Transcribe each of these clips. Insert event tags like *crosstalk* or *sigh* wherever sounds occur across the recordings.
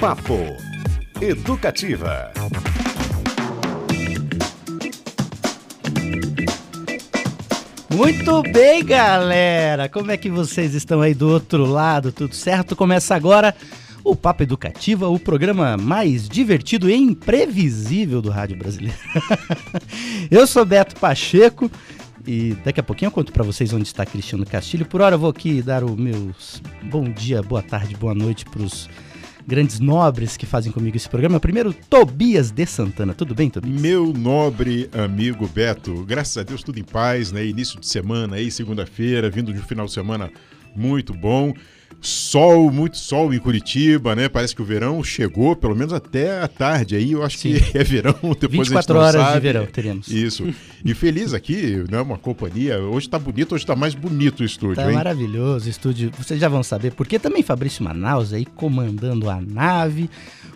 Papo Educativa. Muito bem, galera! Como é que vocês estão aí do outro lado? Tudo certo? Começa agora o Papo Educativa, o programa mais divertido e imprevisível do rádio brasileiro. *laughs* eu sou Beto Pacheco e daqui a pouquinho eu conto para vocês onde está Cristiano Castilho. Por hora eu vou aqui dar o meu bom dia, boa tarde, boa noite para os grandes nobres que fazem comigo esse programa. Primeiro, Tobias de Santana. Tudo bem, Tobias? Meu nobre amigo Beto, graças a Deus tudo em paz, né? Início de semana aí, segunda-feira, vindo de um final de semana muito bom. Sol, muito sol em Curitiba, né? Parece que o verão chegou, pelo menos até a tarde aí. Eu acho Sim. que é verão, *laughs* depois 24 horas sabe. de verão teremos. Isso. E feliz aqui, né? Uma companhia. Hoje tá bonito, hoje tá mais bonito o estúdio, tá hein? maravilhoso o estúdio. Vocês já vão saber, porque também Fabrício Manaus aí comandando a nave,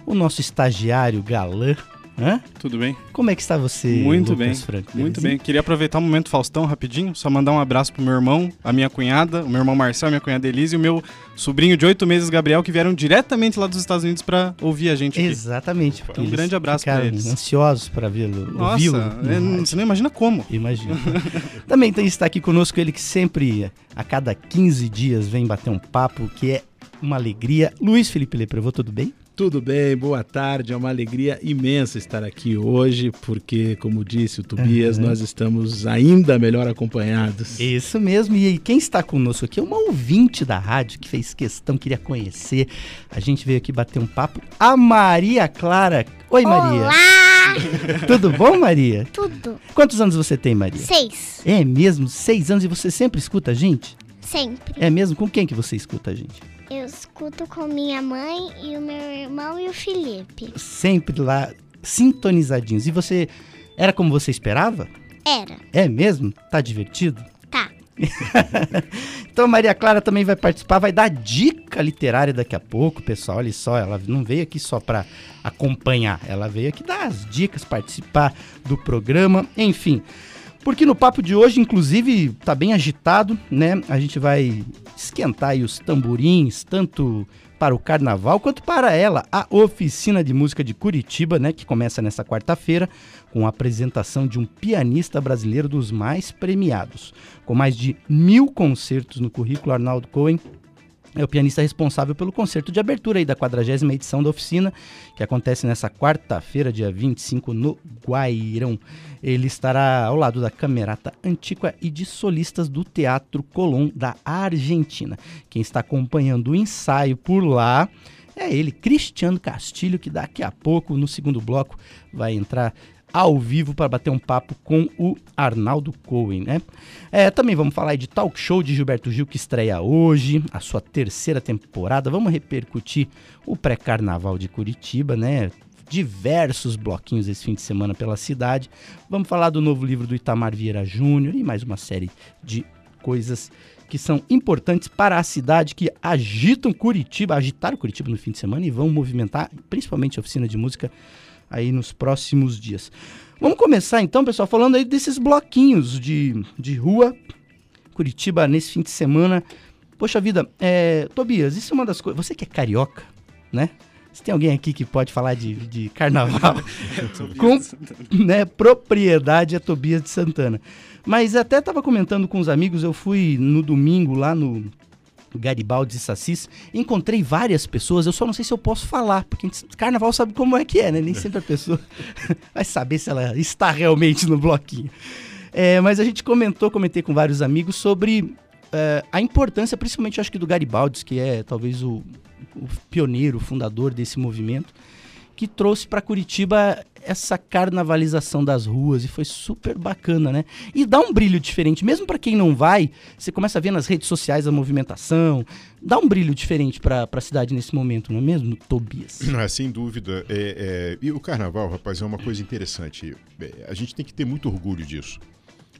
o nosso estagiário galã, Hã? Tudo bem? Como é que está você, Muito Lucas bem, Franco? muito bem. Queria aproveitar o momento Faustão rapidinho, só mandar um abraço pro meu irmão, a minha cunhada, o meu irmão Marcel, a minha cunhada Elise e o meu sobrinho de oito meses, Gabriel, que vieram diretamente lá dos Estados Unidos para ouvir a gente aqui. Exatamente. Um grande abraço para eles. ansiosos para vê-lo, Nossa, é, você não imagina como. Imagina. *laughs* Também está aqui conosco ele que sempre, a cada 15 dias, vem bater um papo, que é uma alegria. Luiz Felipe Leprevô, tudo bem? Tudo bem, boa tarde. É uma alegria imensa estar aqui hoje, porque, como disse o Tobias, uhum. nós estamos ainda melhor acompanhados. Isso mesmo. E quem está conosco aqui é uma ouvinte da rádio que fez questão, queria conhecer. A gente veio aqui bater um papo. A Maria Clara. Oi, Maria. Olá! *laughs* Tudo bom, Maria? Tudo. Quantos anos você tem, Maria? Seis. É mesmo? Seis anos e você sempre escuta a gente? Sempre. É mesmo? Com quem que você escuta a gente? Eu escuto com minha mãe e o meu irmão e o Felipe. Sempre lá, sintonizadinhos. E você, era como você esperava? Era. É mesmo? Tá divertido? Tá. *laughs* então Maria Clara também vai participar, vai dar dica literária daqui a pouco, pessoal. Olha só, ela não veio aqui só para acompanhar, ela veio aqui dar as dicas, participar do programa, enfim. Porque no papo de hoje, inclusive, tá bem agitado, né? A gente vai esquentar os tamborins, tanto para o carnaval quanto para ela, a oficina de música de Curitiba, né? Que começa nessa quarta-feira com a apresentação de um pianista brasileiro dos mais premiados. Com mais de mil concertos no currículo, Arnaldo Cohen é o pianista responsável pelo concerto de abertura aí da 40 edição da oficina, que acontece nessa quarta-feira, dia 25, no Guairão. Ele estará ao lado da Camerata Antiqua e de solistas do Teatro Colón da Argentina. Quem está acompanhando o ensaio por lá é ele, Cristiano Castilho, que daqui a pouco, no segundo bloco, vai entrar ao vivo para bater um papo com o Arnaldo Cohen, né? É, também vamos falar de Talk Show de Gilberto Gil que estreia hoje, a sua terceira temporada. Vamos repercutir o pré-carnaval de Curitiba, né? Diversos bloquinhos esse fim de semana pela cidade. Vamos falar do novo livro do Itamar Vieira Júnior e mais uma série de coisas que são importantes para a cidade, que agitam Curitiba, agitaram Curitiba no fim de semana e vão movimentar principalmente a oficina de música aí nos próximos dias. Vamos começar então, pessoal, falando aí desses bloquinhos de, de rua. Curitiba nesse fim de semana. Poxa vida, é, Tobias, isso é uma das coisas. Você que é carioca, né? Se tem alguém aqui que pode falar de, de carnaval *laughs* é com né, propriedade, é Tobias de Santana. Mas até estava comentando com os amigos, eu fui no domingo lá no Garibaldi e Sassis, encontrei várias pessoas, eu só não sei se eu posso falar, porque carnaval sabe como é que é, né? Nem sempre a pessoa *laughs* vai saber se ela está realmente no bloquinho. É, mas a gente comentou, comentei com vários amigos sobre é, a importância, principalmente acho que do Garibaldi, que é talvez o, o pioneiro, o fundador desse movimento, que trouxe para Curitiba essa carnavalização das ruas e foi super bacana, né? E dá um brilho diferente, mesmo para quem não vai, você começa a ver nas redes sociais a movimentação, dá um brilho diferente para a cidade nesse momento, não é mesmo, Tobias? É, sem dúvida. É, é... E o carnaval, rapaz, é uma coisa interessante. É, a gente tem que ter muito orgulho disso,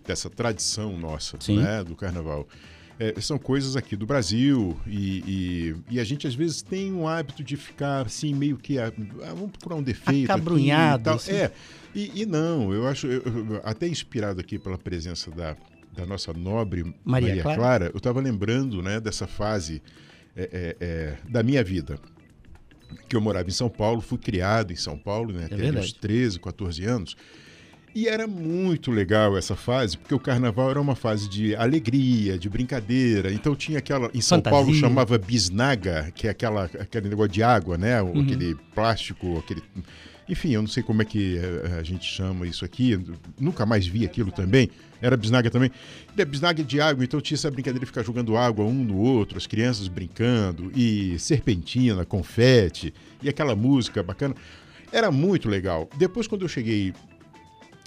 dessa tradição nossa, Sim. né, do carnaval. É, são coisas aqui do Brasil e, e, e, a gente às vezes tem um hábito de ficar assim meio que ah, vamos procurar um defeito acabrunhado aqui, assim. é e, e, não eu acho eu, até inspirado aqui pela presença da, da nossa nobre Maria, Maria Clara. Clara. eu estava lembrando né dessa fase é, é, é, da minha vida que eu morava em São Paulo, fui criado em São Paulo, né? É até os 13, 14 anos. E era muito legal essa fase, porque o carnaval era uma fase de alegria, de brincadeira. Então tinha aquela. Em São Fantasia. Paulo chamava bisnaga, que é aquela, aquele negócio de água, né? O- Aquele plástico, aquele. Enfim, eu não sei como é que eh, a gente chama isso aqui. Nunca mais vi aquilo também. Era bisnaga também. E a bisnaga de água, então tinha essa brincadeira de ficar jogando água um no outro, as crianças brincando, e serpentina, confete, e aquela música bacana. Era muito legal. Depois, quando eu cheguei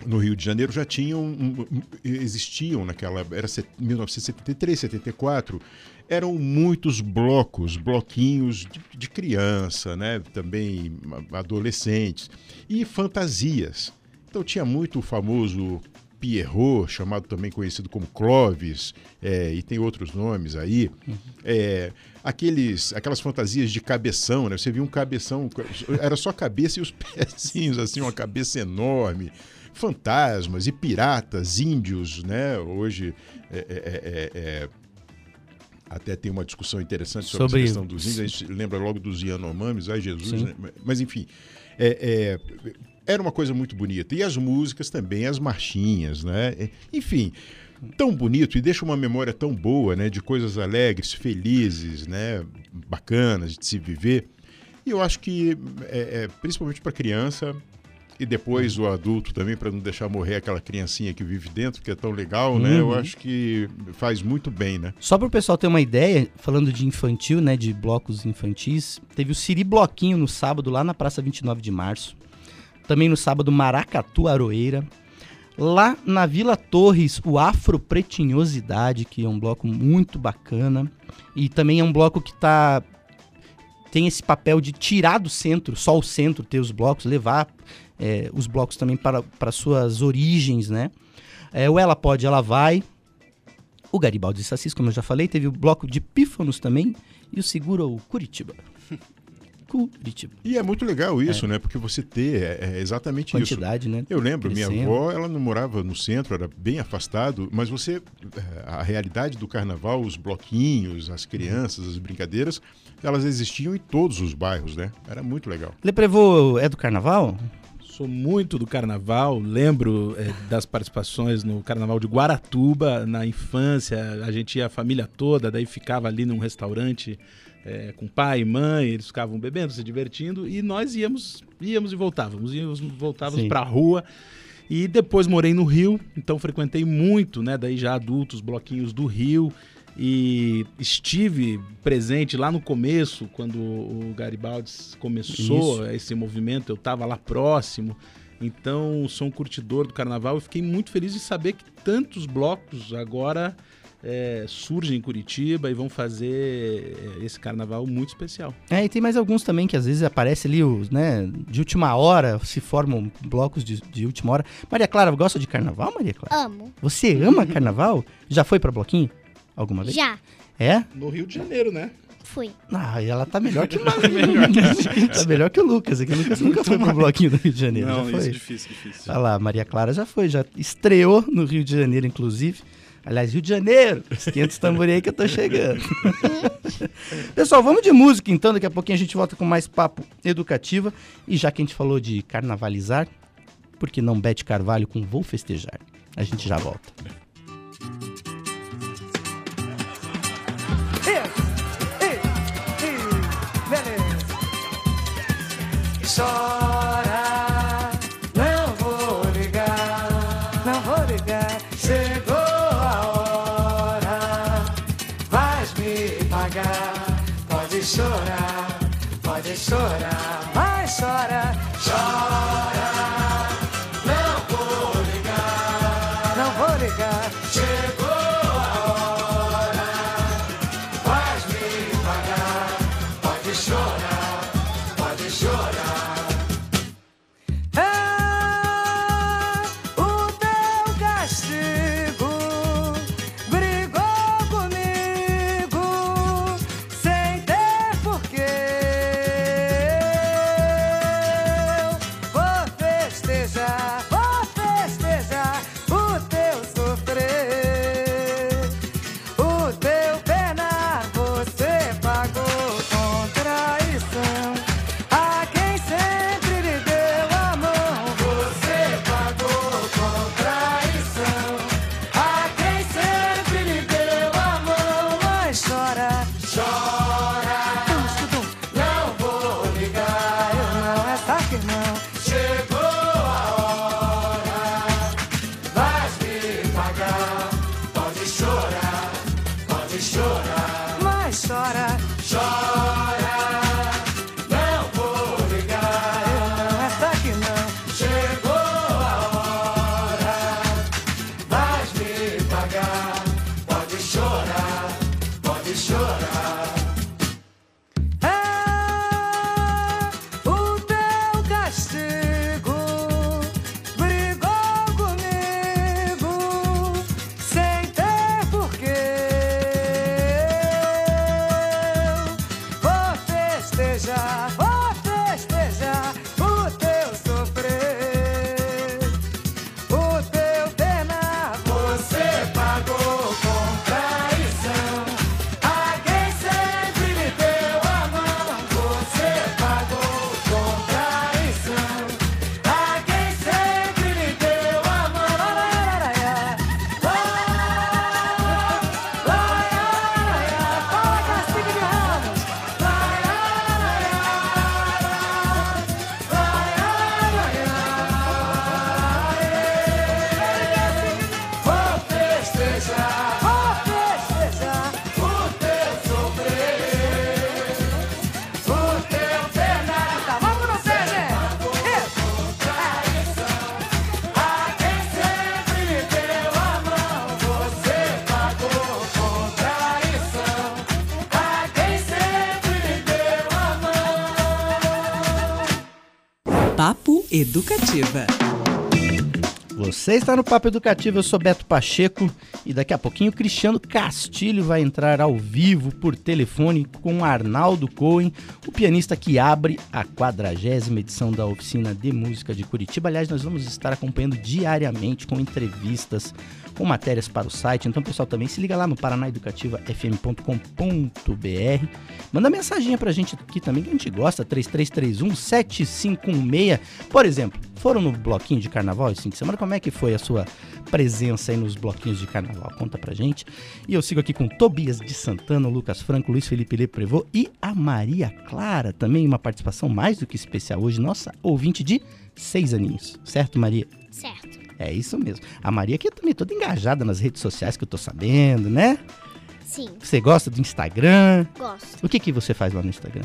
no Rio de Janeiro já tinham um- existiam naquela era set- 1973 74 eram muitos blocos bloquinhos de, de criança né também adolescentes e fantasias. Então tinha muito o famoso Pierrot chamado também conhecido como Clovis é, e tem outros nomes aí. É, aqueles aquelas fantasias de cabeção né você viu um cabeção era só a cabeça e os *laughs* pezinhos assim uma cabeça enorme fantasmas e piratas, índios, né? Hoje é, é, é, é, até tem uma discussão interessante sobre, Sobre- essa questão dos índios. A gente lembra logo dos Yanomamis, ai Jesus, né? Mas enfim, é, é, era uma coisa muito bonita. E as músicas também, as marchinhas, né? É, Enfim, tão bonito e deixa uma memória tão boa, né? De coisas alegres, felizes, né? Bacanas de se viver. E eu acho que, é, é, principalmente para criança, e depois o adulto também, para não deixar morrer aquela criancinha que vive dentro, que é tão legal, né? Eu Uhum. acho que faz muito bem, né? Só para o pessoal ter uma ideia, falando de infantil, né, de blocos infantis, teve o Siri Bloquinho no sábado lá na Praça 29 de Março. Também no sábado Maracatu Aroeira. Lá na Vila Torres, o Afro Pretinhosidade, que é um bloco muito bacana. E também é um bloco que tá tem esse papel de tirar do centro, só o centro ter os blocos, levar é, os blocos também para, para suas origens, né? É, o Ela Pode, Ela Vai, o Garibaldi Sassis, como eu já falei, teve o bloco de Pífanos também e o Segura o Curitiba. Curitiba. E é muito legal isso, né? Porque você ter é, é exatamente isso. Quantidade, né? Eu lembro, minha Crescendo. avó, ela não morava no centro, era bem afastado, mas você, eh, a realidade do carnaval, os bloquinhos, as crianças, as brincadeiras, elas existiam em todos os bairros, né? Era muito legal. Leprevô é do carnaval? Sou muito do carnaval, lembro eh, das participações no carnaval de Guaratuba, na infância, a gente ia a família toda, daí ficava ali num restaurante eh, com pai e mãe, eles ficavam bebendo, se divertindo, e nós íamos, íamos e voltávamos, íamos voltávamos Sim. pra rua. E depois morei no Rio, então frequentei muito, né, daí já adultos, bloquinhos do Rio, e estive presente lá no começo, quando o Garibaldi começou esse movimento, eu estava lá próximo. Então, sou um curtidor do carnaval e fiquei muito feliz de saber que tantos blocos agora é, surgem em Curitiba e vão fazer é, esse carnaval muito especial. É, e tem mais alguns também que às vezes aparece ali, os, né, de última hora, se formam blocos de, de última hora. Maria Clara, gosta de carnaval, Maria Clara? Amo. Você ama carnaval? Já foi pra bloquinho? Alguma vez? Já É? No Rio de Janeiro, né? fui. Ah, e ela tá melhor que o *laughs* Tá melhor que o Lucas, aqui o Lucas nunca foi pro bloquinho do Rio de Janeiro. Não, já isso foi? é difícil, difícil. Olha lá, Maria Clara já foi, já estreou no Rio de Janeiro, inclusive. Aliás, Rio de Janeiro, esquenta *laughs* os tambores aí que eu tô chegando. *laughs* Pessoal, vamos de música então, daqui a pouquinho a gente volta com mais papo educativa. E já que a gente falou de carnavalizar, por que não Bete Carvalho com Vou Festejar? A gente já volta. Educativa. Você está no Papo Educativo, eu sou Beto Pacheco e daqui a pouquinho o Cristiano Castilho vai entrar ao vivo por telefone com Arnaldo Cohen, o pianista que abre a quadragésima edição da Oficina de Música de Curitiba. Aliás, nós vamos estar acompanhando diariamente com entrevistas, com matérias para o site. Então, pessoal, também se liga lá no paranaeducativafm.com.br. Manda mensaginha pra gente aqui também que a gente gosta, 3331 7516. Por exemplo, foram no bloquinho de carnaval esse fim de semana? Como é que foi a sua presença aí nos bloquinhos de carnaval? Conta pra gente. E eu sigo aqui com Tobias de Santana, Lucas Franco, Luiz Felipe Leprevô e a Maria Clara, também uma participação mais do que especial hoje, nossa ouvinte de seis aninhos. Certo, Maria? Certo. É isso mesmo. A Maria que é também toda engajada nas redes sociais que eu tô sabendo, né? Sim, Você gosta do Instagram? gosto. O que que você faz lá no Instagram?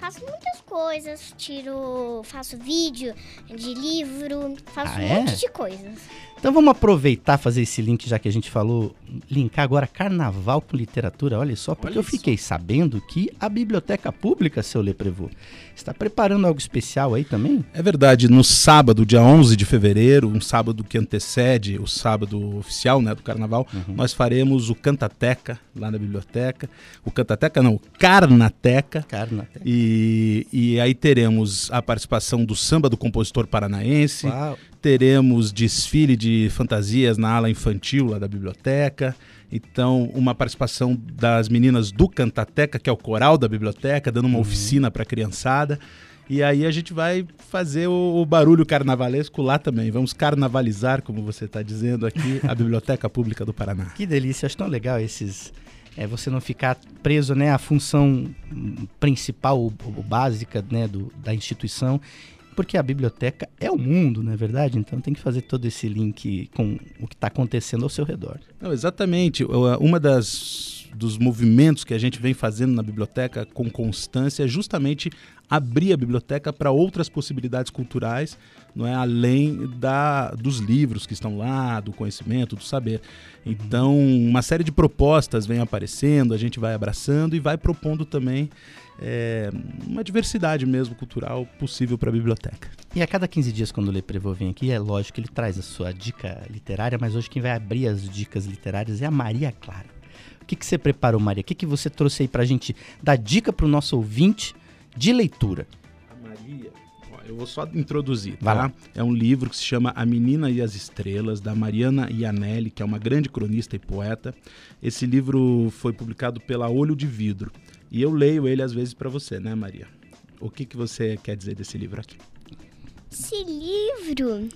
Faço muitas coisas, tiro, faço vídeo de livro, faço Ah, um é? monte de coisas. Então vamos aproveitar fazer esse link, já que a gente falou, linkar agora carnaval com literatura. Olha só, porque Olha eu fiquei sabendo que a Biblioteca Pública, seu Leprevô, está preparando algo especial aí também? É verdade, no sábado, dia 11 de fevereiro, um sábado que antecede o sábado oficial né, do carnaval, nós faremos o Cantateca lá na biblioteca. O Cantateca não, o Carnateca. Carnateca. E, e aí teremos a participação do samba do compositor paranaense, Uau. Teremos desfile de fantasias na ala infantil lá da biblioteca. Então, uma participação das meninas do Cantateca, que é o coral da biblioteca, dando uma oficina para a criançada. E aí a gente vai fazer o, o barulho carnavalesco lá também. Vamos carnavalizar, como você está dizendo aqui, a *laughs* Biblioteca Pública do Paraná. Que delícia, acho tão legal esses. É, você não ficar preso né, à função principal, ou, ou básica né, do, da instituição, porque a biblioteca é o mundo, não é verdade? Então tem que fazer todo esse link com o que está acontecendo ao seu redor. Não, exatamente. Uma das dos movimentos que a gente vem fazendo na biblioteca com constância é justamente abrir a biblioteca para outras possibilidades culturais, não é além da dos livros que estão lá, do conhecimento, do saber. Então, uma série de propostas vem aparecendo, a gente vai abraçando e vai propondo também é, uma diversidade mesmo cultural possível para a biblioteca. E a cada 15 dias, quando o Leprevô vem aqui, é lógico que ele traz a sua dica literária, mas hoje quem vai abrir as dicas literárias é a Maria Clara. O que, que você preparou, Maria? O que, que você trouxe aí pra gente dar dica pro nosso ouvinte de leitura? A Maria, ó, eu vou só introduzir, Vai tá? lá. É um livro que se chama A Menina e as Estrelas, da Mariana Ianelli, que é uma grande cronista e poeta. Esse livro foi publicado pela Olho de Vidro. E eu leio ele às vezes para você, né, Maria? O que, que você quer dizer desse livro aqui? Esse livro,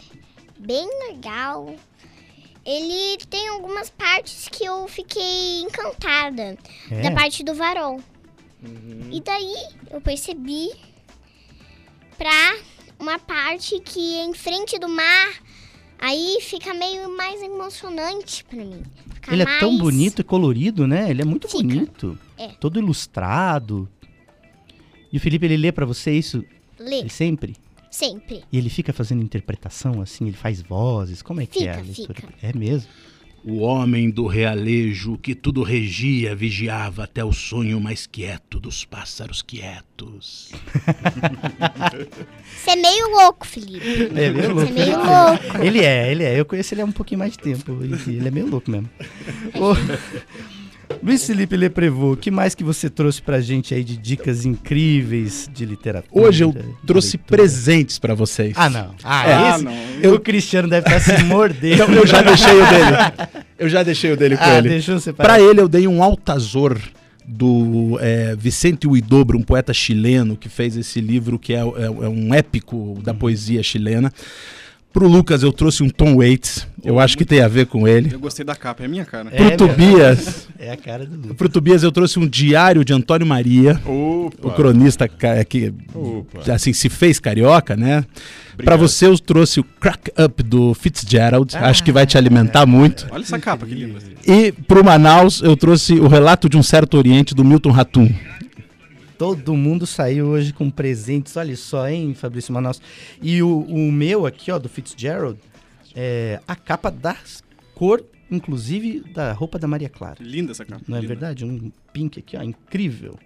bem legal. Ele tem algumas partes que eu fiquei encantada. É. Da parte do varol. E daí eu percebi pra uma parte que é em frente do mar. Aí fica meio mais emocionante pra mim. Fica Ele é tão mais- bonito e colorido, né? Ele é muito Fica. bonito. É. Todo ilustrado. E o Felipe, ele lê pra você isso Lê, ele sempre? sempre. E ele fica fazendo interpretação, assim, ele faz vozes. Como é que é a Fica, leitura? fica. É mesmo? O homem do realejo que tudo regia, vigiava até o sonho mais quieto dos pássaros quietos. *laughs* Você é meio louco, Felipe. É meio Você é louco. meio louco. Ele é, ele é. Eu conheço ele há um pouquinho mais de tempo. Ele é meio louco mesmo. *laughs* Luiz Felipe Leprevô, o que mais que você trouxe pra gente aí de dicas incríveis de literatura? Hoje eu trouxe leitura? presentes para vocês. Ah, não. Ah, É. esse? não. Eu... O Cristiano deve estar se *laughs* mordendo. Eu, eu já deixei o dele. *laughs* Eu já deixei o dele com ah, ele. deixou você Para ele eu dei um altazor do é, Vicente Huidobro, um poeta chileno que fez esse livro que é, é- é um épico da poesia chilena. Pro Lucas eu trouxe um Tom Waits, eu acho que tem a ver com ele. Eu gostei da capa, é a minha cara. É, Pro meu. Tobias, *laughs* É a cara do Lucas. pro Tobias eu trouxe um diário de Antônio Maria, o Opa! cronista ca- que Opa. assim se fez carioca, né? Para você eu trouxe o Crack Up do Fitzgerald, acho que vai te alimentar muito. Olha essa capa, que linda. E pro Manaus eu trouxe o relato de um certo Oriente do Milton Ratum. Todo mundo saiu hoje com presentes, olha só, hein, Fabrício Manaus. E o, o meu aqui, ó, do Fitzgerald, é a capa da cor, inclusive, da roupa da Maria Clara. Linda essa capa. Não é linda. verdade? Um pink aqui, ó, incrível.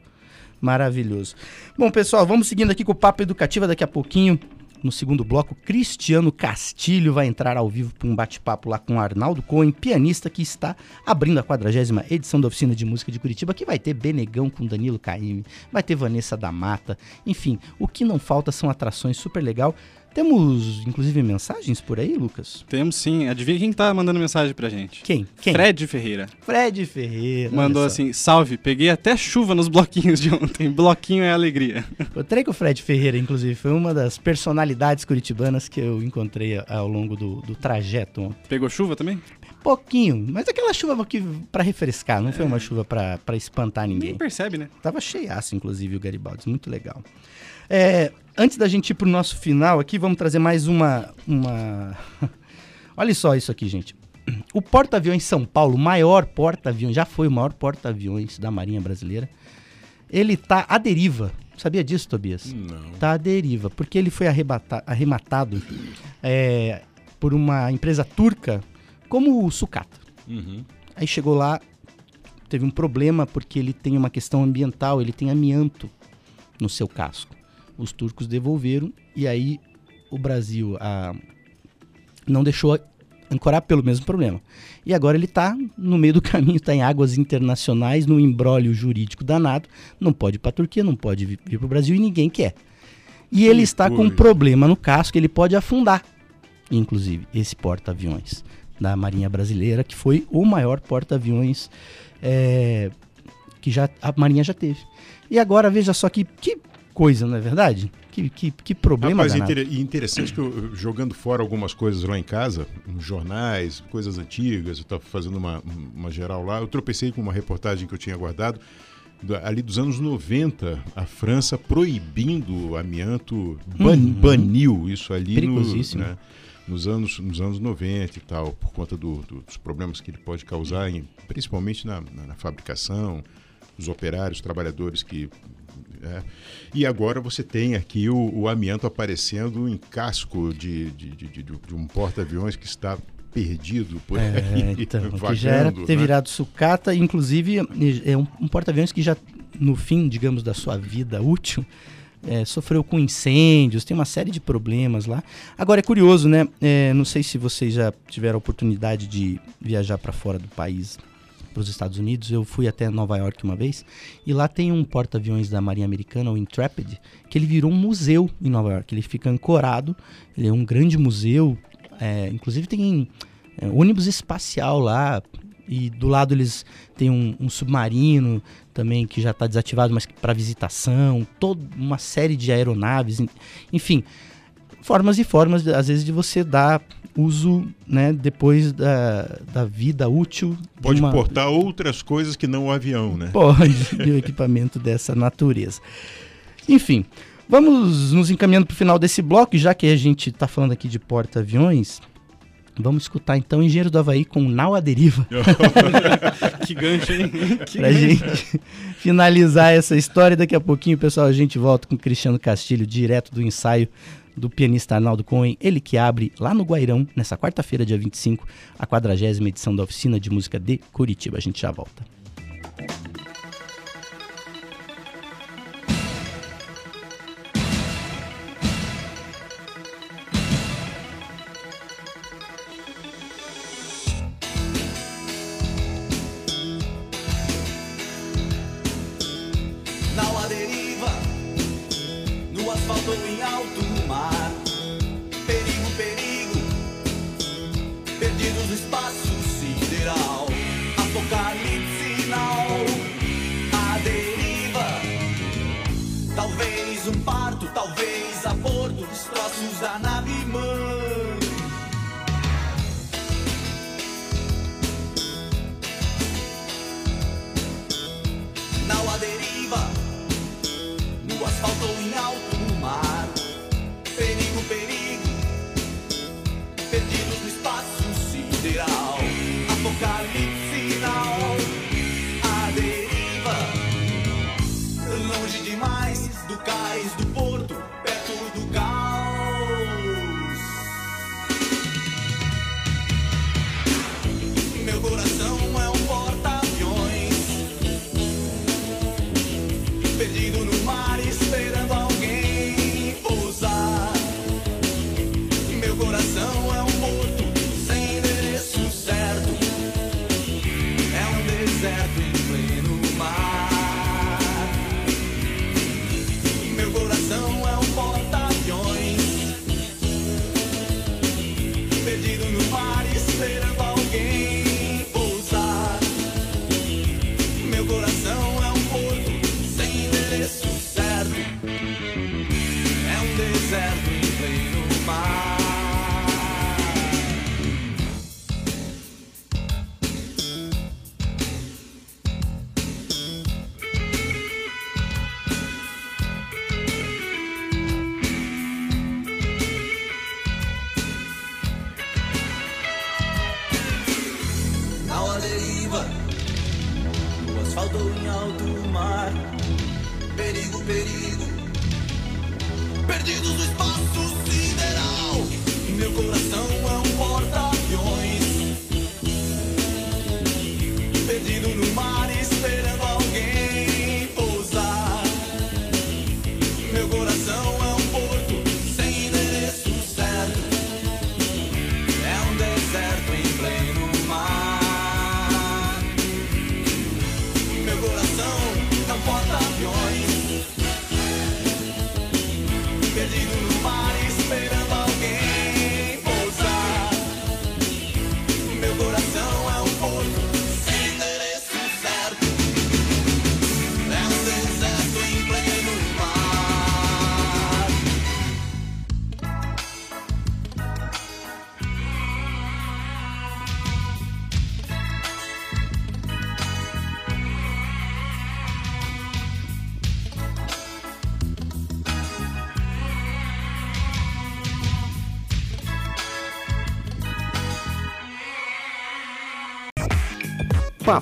Maravilhoso. Bom, pessoal, vamos seguindo aqui com o Papo Educativa daqui a pouquinho. No segundo bloco, Cristiano Castilho vai entrar ao vivo para um bate-papo lá com Arnaldo Cohen, pianista que está abrindo a 40 edição da Oficina de Música de Curitiba, que vai ter Benegão com Danilo Caime, vai ter Vanessa da Mata, enfim, o que não falta são atrações super legal. Temos, inclusive, mensagens por aí, Lucas? Temos sim. Adivinha quem tá mandando mensagem pra gente? Quem? Quem? Fred Ferreira. Fred Ferreira. Mandou assim: salve, peguei até chuva nos bloquinhos de ontem. Bloquinho é alegria. *laughs* Encontrei com o Fred Ferreira, inclusive, foi uma das personalidades curitibanas que eu encontrei ao longo do, do trajeto ontem. Pegou chuva também? Pouquinho, mas aquela chuva que para refrescar, não foi uma chuva pra pra espantar ninguém. Nem percebe, né? Tava cheiaço, inclusive, o Garibaldi. Muito legal. É, antes da gente ir pro nosso final aqui, vamos trazer mais uma. uma... *laughs* Olha só isso aqui, gente. O porta-aviões São Paulo, o maior porta-aviões, já foi o maior porta-aviões da Marinha Brasileira. Ele tá à deriva. Sabia disso, Tobias? Não. Tá à deriva, porque ele foi arrematado é, por uma empresa turca como o Sucata. Uhum. Aí chegou lá, teve um problema porque ele tem uma questão ambiental, ele tem amianto no seu casco. Os turcos devolveram e aí o Brasil ah, não deixou ancorar pelo mesmo problema. E agora ele está no meio do *laughs* caminho, está em águas internacionais, num embrólio jurídico danado, não pode ir para a Turquia, não pode vir para o Brasil e ninguém quer. E ele Que está com um problema no casco, ele pode afundar, inclusive, esse porta-aviões da Marinha Brasileira, que foi o maior porta-aviões é, que já, a Marinha já teve. E agora, veja só que, que coisa, não é verdade? Que, que, que problema Rapaz, inter- interessante que eu, jogando fora algumas coisas lá em casa, jornais, coisas antigas, eu estava fazendo uma, uma geral lá, eu tropecei com uma reportagem que eu tinha guardado, da- ali dos anos 90, a França proibindo o amianto, ban- Uhum. baniu isso ali no, Perigosíssimo. né, nos, anos, nos anos 90 e tal, por conta do- do- dos problemas que ele pode causar, em- principalmente na, na- na fabricação, os operários, os trabalhadores que é. E agora você tem aqui o, o amianto aparecendo em casco de, de, de, de- um porta-aviões que está perdido por É, aí, então, que vagando, já era ter né? virado sucata, inclusive é um, um porta-aviões que já no fim, digamos, da sua vida útil, é, sofreu com incêndios, tem uma série de problemas lá. Agora é curioso, né? É, não sei se vocês já tiveram a oportunidade de viajar para fora do país, para os Estados Unidos. Eu fui até Nova York uma vez e lá tem um porta-aviões da Marinha Americana, o Intrepid, que ele virou um museu em Nova York. Ele fica ancorado, ele é um grande museu. é, inclusive tem é, ônibus espacial lá e do lado eles têm um, um submarino também que já está desativado, mas para visitação, toda uma série de aeronaves, en- enfim, formas e formas às vezes de você dar uso, né, depois da, da vida útil. de Pode uma- portar outras coisas que não o avião, né? Pode, *laughs* de um equipamento dessa natureza. Enfim, vamos nos encaminhando para o final desse bloco, já que a gente está falando aqui de porta-aviões. Vamos escutar então Engenheiro do Havaí com Nau à Deriva. *laughs* que gancho, hein? Que *laughs* pra gente finalizar essa história. Daqui a pouquinho, pessoal, a gente volta com o Cristiano Castilho, direto do ensaio do pianista Arnaldo Cohen, ele que abre lá no Guairão, nessa quarta-feira, dia 25, a 40 edição da Oficina de Música de Curitiba. A gente já volta.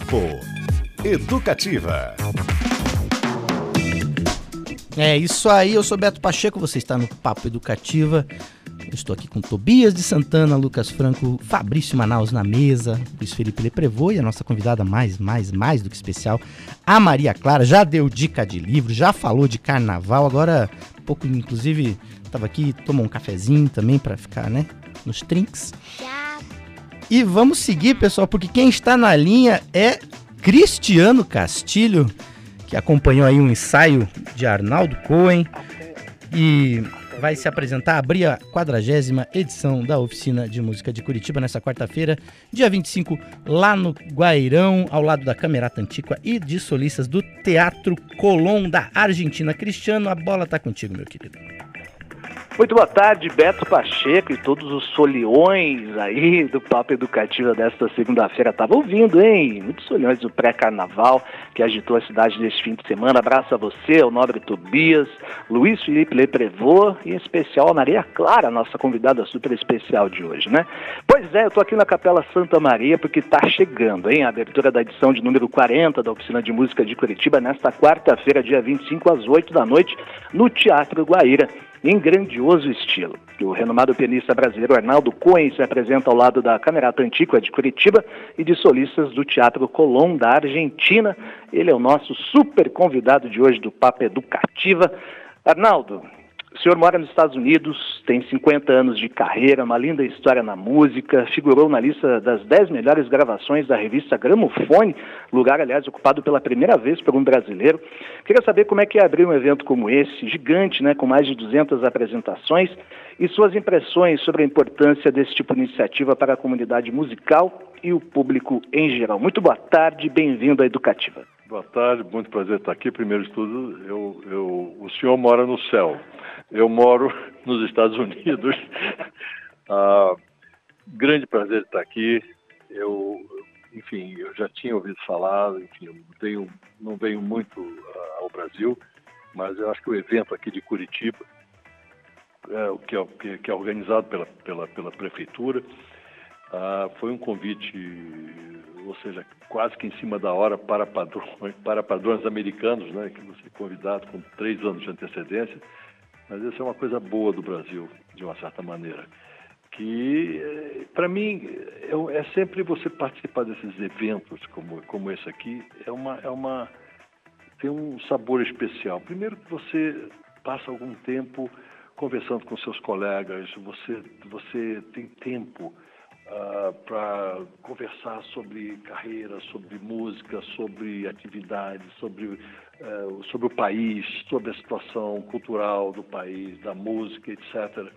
Papo Educativa. É isso aí, eu sou Beto Pacheco, você está no Papo Educativa. Eu estou aqui com Tobias de Santana, Lucas Franco, Fabrício Manaus na mesa, Luiz Felipe Leprevô e a nossa convidada mais, mais, mais do que especial, a Maria Clara. Já deu dica de livro, já falou de carnaval, agora, um pouco, inclusive, estava aqui, tomou um cafezinho também para ficar, né, nos trinks. Já E vamos seguir, pessoal, porque quem está na linha é Cristiano Castilho, que acompanhou aí um ensaio de Arnaldo Cohen e vai se apresentar, abrir a quadragésima edição da Oficina de Música de Curitiba nessa quarta-feira, dia 25, lá no Guairão, ao lado da Camerata Antiqua e de solistas do Teatro Colón da Argentina. Cristiano, a bola tá contigo, meu querido. Muito boa tarde, Beto Pacheco e todos os soliões aí do Papo Educativa desta segunda-feira. Tava ouvindo, hein? Muitos soliões do pré-carnaval que agitou a cidade neste fim de semana. Abraço a você, ao nobre Tobias, Luiz Felipe Leprevô e em especial a Maria Clara, nossa convidada super especial de hoje, né? Pois é, eu tô aqui na Capela Santa Maria porque tá chegando, hein? A abertura da edição de número 40 da Oficina de Música de Curitiba nesta quarta-feira, dia 25 às 8 da noite, no Teatro Guaíra em grandioso estilo. O renomado pianista brasileiro Arnaldo Cohen se apresenta ao lado da Camerata Antiqua de Curitiba e de solistas do Teatro Colón da Argentina. Ele é o nosso super convidado de hoje do Papo Educativa. Arnaldo, o senhor mora nos Estados Unidos, tem 50 anos de carreira, uma linda história na música, figurou na lista das 10 melhores gravações da revista Gramofone, lugar, aliás, ocupado pela primeira vez por um brasileiro. Queria saber como é que é abrir um evento como esse, gigante, né, com mais de 200 apresentações, e suas impressões sobre a importância desse tipo de iniciativa para a comunidade musical e o público em geral. Muito boa tarde, bem-vindo à Educativa. Boa tarde, muito prazer estar aqui. Primeiro de tudo, eu, eu, o senhor mora no céu. Eu moro *laughs* nos Estados Unidos. *laughs* Ah, grande prazer estar aqui. Eu, enfim, eu já tinha ouvido falar, enfim, eu tenho, não venho muito ah, ao Brasil, mas eu acho que o evento aqui de Curitiba, é, que, é, que é organizado pela, pela, pela prefeitura, ah, foi um convite, ou seja, quase que em cima da hora para padrões, *laughs* para padrões americanos, né, que você é convidado com três anos de antecedência. Mas isso é uma coisa boa do Brasil, de uma certa maneira. Que, para mim, é, é, sempre você participar desses eventos como, como esse aqui, é uma, é uma, tem um sabor especial. Primeiro que você passa algum tempo conversando com seus colegas, você, você tem tempo Uh, para conversar sobre carreira, sobre música, sobre atividades, sobre, uh, sobre o país, sobre a situação cultural do país, da música, etc.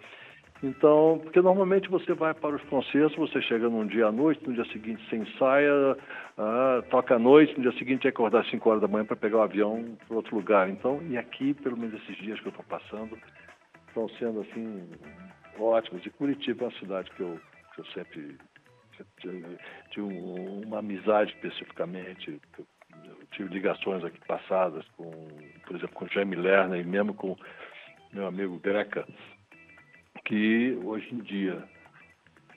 Então, porque normalmente você vai para os concertos, você chega num dia à noite, no dia seguinte você ensaia, uh, toca à noite, no dia seguinte que acordar às 5 horas da manhã para pegar o avião para outro lugar. Então, e aqui, pelo menos esses dias que eu estou passando, estão sendo assim ótimos. E Curitiba é uma cidade que eu, que eu sempre tive uma amizade especificamente. Eu tive ligações aqui passadas com, por exemplo, com Jaime Lerner e mesmo com meu amigo Greca, que hoje em dia,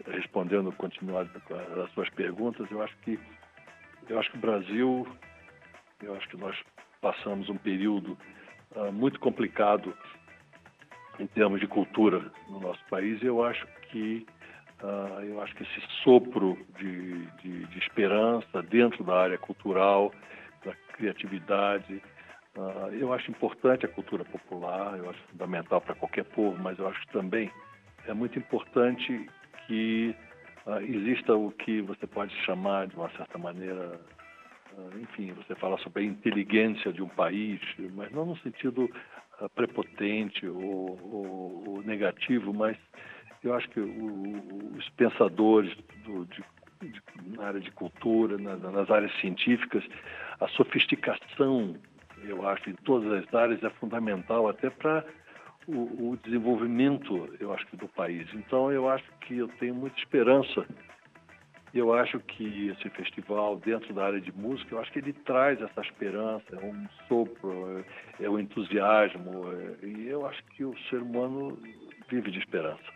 respondendo continuando as suas perguntas, eu acho que eu acho que o Brasil, eu acho que nós passamos um período uh, muito complicado em termos de cultura no nosso país. E eu acho que uh, eu acho que esse sopro de, de, de, esperança dentro da área cultural, da criatividade, uh, eu acho importante a cultura popular. Eu acho fundamental para qualquer povo, mas eu acho também é muito importante que uh, exista o que você pode chamar de uma certa maneira enfim, você fala sobre a inteligência de um país, mas não no sentido prepotente ou, ou, ou, negativo, mas eu acho que o, os pensadores do, de, de, na área de cultura, na, nas áreas científicas, a sofisticação, eu acho, em todas as áreas é fundamental até para o, o desenvolvimento, eu acho do país. Então, eu acho que eu tenho muita esperança eu acho que esse festival, dentro da área de música, eu acho que ele traz essa esperança, é um sopro, é, é um entusiasmo, é, e eu acho que o ser humano vive de esperança.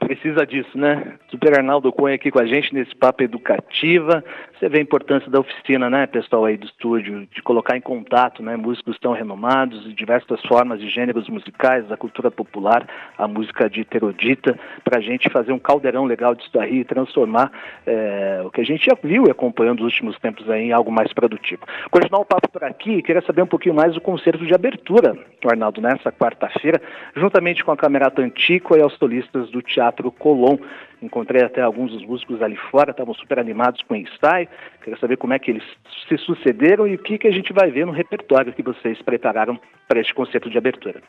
Precisa disso, né? Super Arnaldo Cunha aqui com a gente nesse papo educativa. Você vê a importância da oficina, né, pessoal aí do estúdio, de colocar em contato, né, músicos tão renomados, de diversas formas de gêneros musicais, da cultura popular, a música dita erudita, para a gente fazer um caldeirão legal disso aí e transformar é, o que a gente já viu e acompanhando nos últimos tempos aí em algo mais produtivo. Continuar o papo por aqui, queria saber um pouquinho mais do concerto de abertura, Arnaldo, nessa quarta-feira, juntamente com a Camerata Antiqua e aos solistas do Teatro Teatro Colón. Encontrei até alguns dos músicos ali fora, estavam super animados com o ensaio. Queria saber como é que eles se sucederam e o que, que a gente vai ver no repertório que vocês prepararam para este concerto de abertura.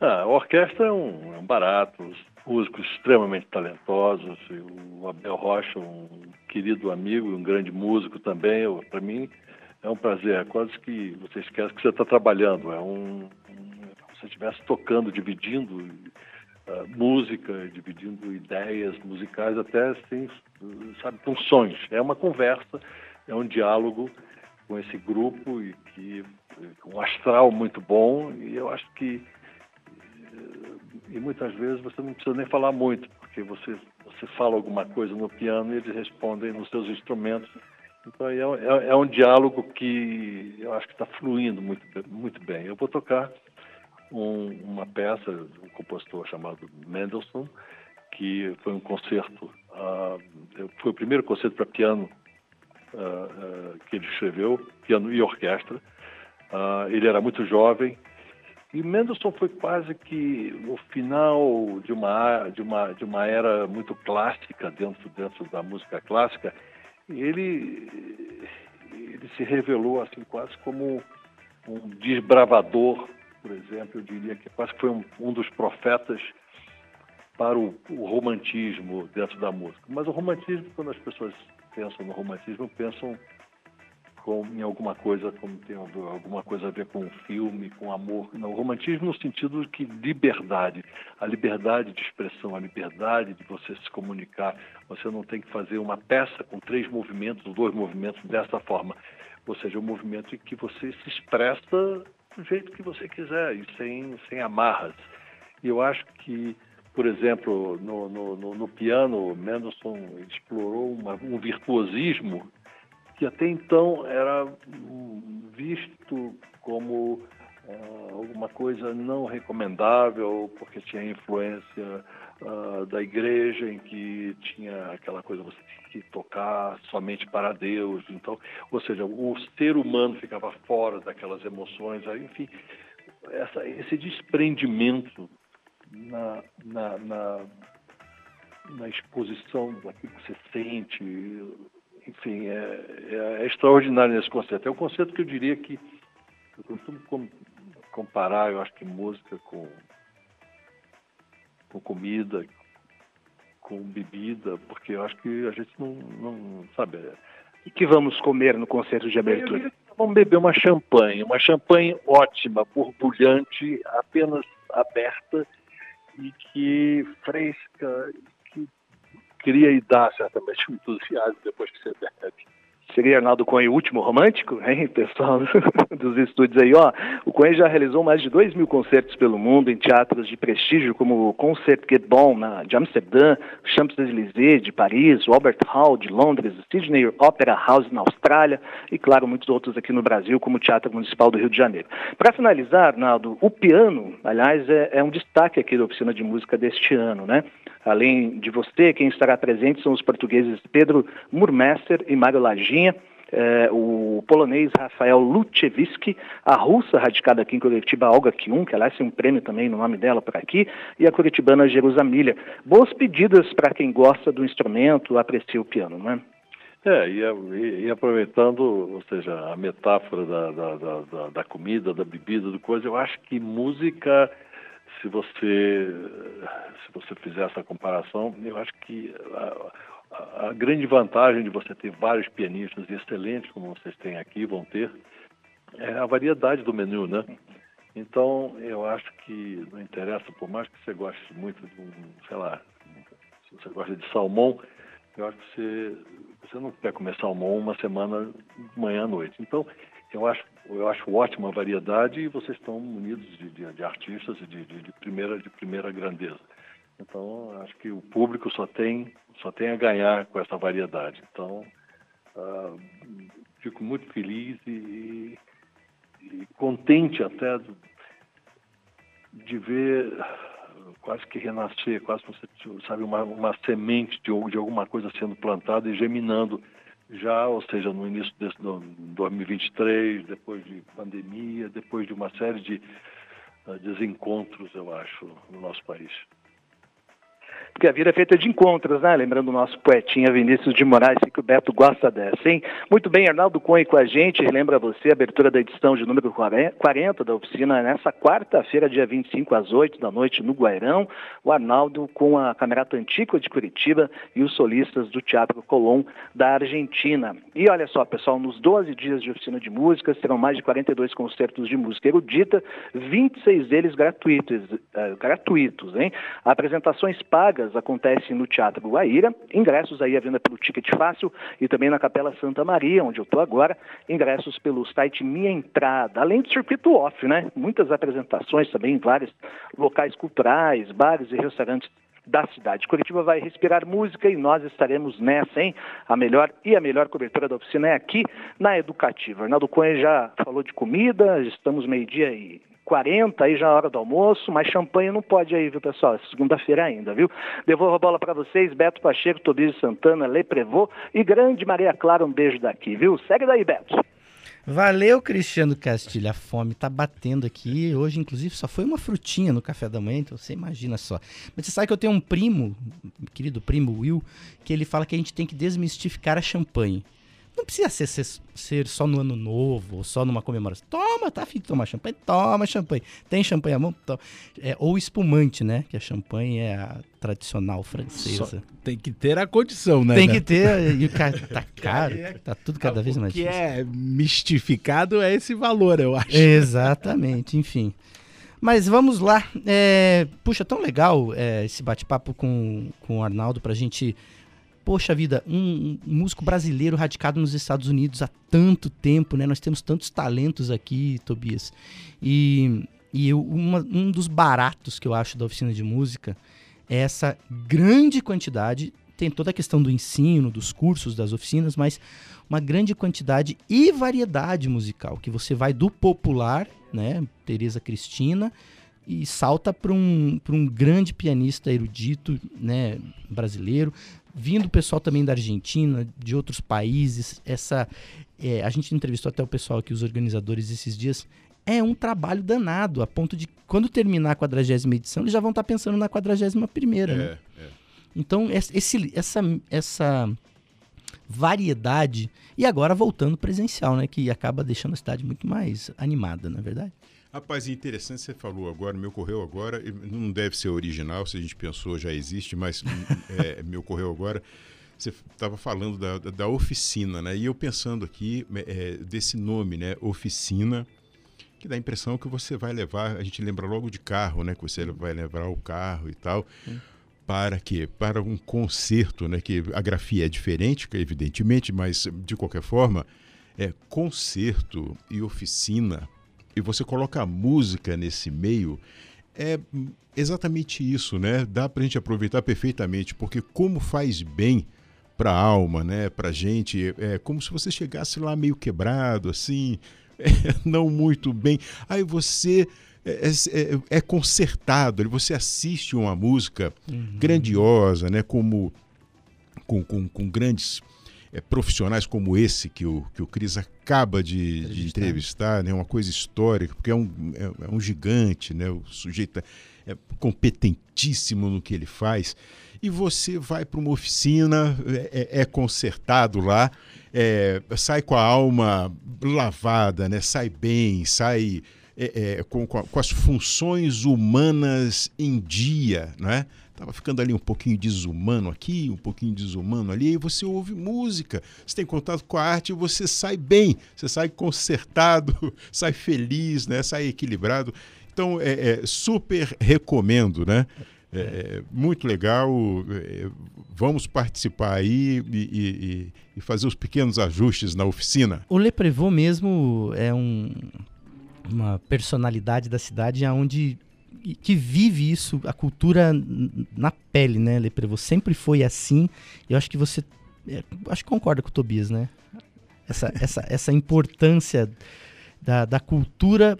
Ah, a orquestra é um, é um barato, os músicos extremamente talentosos. o Abel Rocha, um querido amigo, um grande músico também. Para mim é um prazer. É quase que você esquece que você está trabalhando. É um, um como se estivesse tocando, dividindo uh, música, dividindo ideias musicais, até assim, sabe, funções. É uma conversa, é um diálogo com esse grupo e que um astral muito bom e eu acho que e muitas vezes você não precisa nem falar muito porque você você fala alguma coisa no piano e eles respondem nos seus instrumentos então é, é, é um diálogo que eu acho que está fluindo muito muito bem eu vou tocar um, uma peça de um compositor chamado Mendelssohn, que foi um concerto, uh, foi o primeiro concerto para piano uh, uh, que ele escreveu, piano e orquestra. ele era muito jovem e Mendelssohn foi quase que o final de uma de uma de uma era muito clássica dentro dentro da música clássica. Ele ele se revelou assim quase como um desbravador por exemplo, eu diria que quase foi um, um dos profetas para o, o, romantismo dentro da música. Mas o romantismo, quando as pessoas pensam no romantismo, pensam com, em alguma coisa, como tem alguma coisa a ver com filme, com amor. Não, o romantismo no sentido de que liberdade, a liberdade de expressão, a liberdade de você se comunicar. Você não tem que fazer uma peça com três movimentos, dois movimentos dessa forma. Ou seja, um movimento em que você se expressa do jeito que você quiser e sem, sem amarras. E eu acho que, por exemplo, no, no, no piano, Mendelssohn explorou uma, um virtuosismo que até então era visto como uh, alguma coisa não recomendável, porque tinha influência uh, da igreja, em que tinha aquela coisa você tinha que tocar somente para Deus. Então, ou seja, o ser humano ficava fora daquelas emoções. Enfim, essa, esse desprendimento na, na, na, na exposição daquilo que você sente, enfim, é, é, é, extraordinário nesse concerto. É um concerto que eu diria que eu costumo comparar, eu acho que música com com comida, com bebida, porque eu acho que a gente não, não sabe. O que vamos comer no concerto de abertura? Vamos beber uma champanhe, uma champanhe ótima, borbulhante, apenas aberta e que fresca, que cria e dá certamente um entusiasmo depois que você bebe. Seria Arnaldo Cohen o último romântico, hein, pessoal *laughs* dos estúdios aí, ó. O Cohen já realizou mais de 2 mil concertos pelo mundo em teatros de prestígio, como o Concert Get Bon, na, de Amsterdã, Champs-Élysées, de Paris, o Albert Hall, de Londres, o Sydney Opera House, na Austrália, e, claro, muitos outros aqui no Brasil, como o Teatro Municipal do Rio de Janeiro. Para finalizar, Arnaldo, o piano, aliás, é, é um destaque aqui da oficina de música deste ano, né? Além de você, quem estará presente são os portugueses Pedro Murmester e Mário Eh, o polonês Rafael Luchevski, a russa radicada aqui em Curitiba, Olga Kiun, que aliás tem um prêmio também no nome dela por aqui, e a curitibana Jerusamília. Boas pedidas para quem gosta do instrumento, aprecia o piano, não é? É, e, e, e aproveitando, ou seja, a metáfora da, da, da, da comida, da bebida, do coisa, eu acho que música se você se você fizer essa comparação, eu acho que a, a, grande vantagem de você ter vários pianistas excelentes, como vocês têm aqui, vão ter, é a variedade do menu, né? Então, eu acho que não interessa, por mais que você goste muito de um, sei lá, se você gosta de salmão, eu acho que você, você não quer comer salmão uma semana, manhã à noite. Então, eu acho, eu acho ótima a variedade e vocês estão munidos de, de, de artistas de, de, primeira, de primeira grandeza. Então, acho que o público só tem, só tem a ganhar com essa variedade. Então, uh, fico muito feliz e, e contente até de ver quase que renascer, quase você sabe uma, uma semente de, de alguma coisa sendo plantada e geminando já, ou seja, no início de 2023, depois de pandemia, depois de uma série de uh, desencontros, eu acho, no nosso país. Porque a vida é feita de encontros, né? Lembrando o nosso poetinha Vinícius de Moraes, que o Beto gosta dessa, hein? Muito bem, Arnaldo Cunha com a gente. Lembra você abertura da edição de número 40 da oficina nessa quarta-feira, dia 25 às 8 da noite, no Guairão. O Arnaldo com a Camerata Antiqua de Curitiba e os solistas do Teatro Colón da Argentina. E olha só, pessoal, nos 12 dias de oficina de música serão mais de 42 concertos de música erudita, 26 deles gratuitos, uh, gratuitos, hein? Apresentações pagas acontecem no Teatro Guaíra, ingressos aí à venda pelo Ticket Fácil e também na Capela Santa Maria, onde eu estou agora, ingressos pelo site Minha Entrada, além do circuito off, né? Muitas apresentações também em vários locais culturais, bares e restaurantes da cidade. Curitiba vai respirar música e nós estaremos nessa, hein? A melhor e a melhor cobertura da oficina é aqui na Educativa. Arnaldo Cunha já falou de comida, estamos meio-dia e 40, aí já é hora do almoço, mas champanhe não pode aí, viu, pessoal? É segunda-feira ainda, viu? Devolvo a bola para vocês, Beto Pacheco, Tobias Santana, Lê Prevô e grande Maria Clara, um beijo daqui, viu? Segue daí, Beto. Valeu, Cristiano Castilho. A fome tá batendo aqui. Hoje, inclusive, só foi uma frutinha no café da manhã, então você imagina só. Mas você sabe que eu tenho um primo, querido primo Will, que ele fala que a gente tem que desmistificar a champanhe. Não precisa ser, ser, ser, só no ano novo, ou só numa comemoração. Toma, tá afim de tomar champanhe? Toma champanhe. Tem champanhe à mão? Toma. É, ou espumante, né? Que a champanhe é a tradicional francesa. Só tem que ter a condição, né? Tem que ter. E o cara tá *laughs* caro, tá tudo cada vez mais difícil. O que é mistificado é esse valor, eu acho. Exatamente, enfim. Mas vamos lá. É, puxa, tão legal é, esse bate-papo com, com o Arnaldo pra gente poxa vida, um, um, músico brasileiro radicado nos Estados Unidos há tanto tempo, né? Nós temos tantos talentos aqui, Tobias. E, e eu, uma, um dos baratos que eu acho da oficina de música é essa grande quantidade. Tem toda a questão do ensino, dos cursos, das oficinas, mas uma grande quantidade e variedade musical, que você vai do popular, né? Teresa Cristina, e salta para um, um grande pianista erudito né, brasileiro, vindo pessoal também da Argentina, de outros países. Essa, é, a gente entrevistou até o pessoal aqui, os organizadores esses dias. É um trabalho danado, a ponto de quando terminar a quadragésima edição, eles já vão estar pensando na quadragésima primeira. É, né? é. Então, esse, essa, essa variedade. E agora voltando presencial, né? Que acaba deixando a cidade muito mais animada, na é verdade. Rapaz, interessante você falou agora, me ocorreu agora, não deve ser original, se a gente pensou já existe, mas é, me ocorreu agora. Você estava falando da, da, oficina, né? E eu pensando aqui é, desse nome, né? Oficina, que dá a impressão que você vai levar, a gente lembra logo de carro, né? Que você vai levar o carro e tal. Para quê? Para um concerto, né? Que a grafia é diferente, que evidentemente, mas de qualquer forma, é concerto e oficina, e você coloca a música nesse meio, é exatamente isso, né? Dá pra gente aproveitar perfeitamente, porque como faz bem para a alma, né? Pra gente, é como se você chegasse lá meio quebrado, assim, é, *laughs* não muito bem. Aí você é, é, é consertado, você assiste uma música grandiosa, né? Como com, com, com grandes é, profissionais como esse que o, que o Cris acaba de, de entrevistar, né? uma coisa histórica, porque é um, é, é um gigante, né? o sujeito é, é competentíssimo no que ele faz, e você vai para uma oficina, é, é- é consertado lá, é, sai com a alma lavada, né? sai bem, sai é, é, com, com as funções humanas em dia, né? Tava ficando ali um pouquinho desumano aqui, um pouquinho desumano ali, e você ouve música, você tem contato com a arte e você sai bem, você sai consertado, *laughs* sai feliz, né? Sai equilibrado. Então, é, é, super recomendo, né? É, muito legal. é, vamos participar aí e, e- e- fazer os pequenos ajustes na oficina. O Le Prevot mesmo é um, uma personalidade da cidade onde que vive isso, a cultura na pele, né, Le Prevot? Sempre foi assim. Eu acho que você, é, acho que concorda com o Tobias, né? Essa, essa, essa importância da, da cultura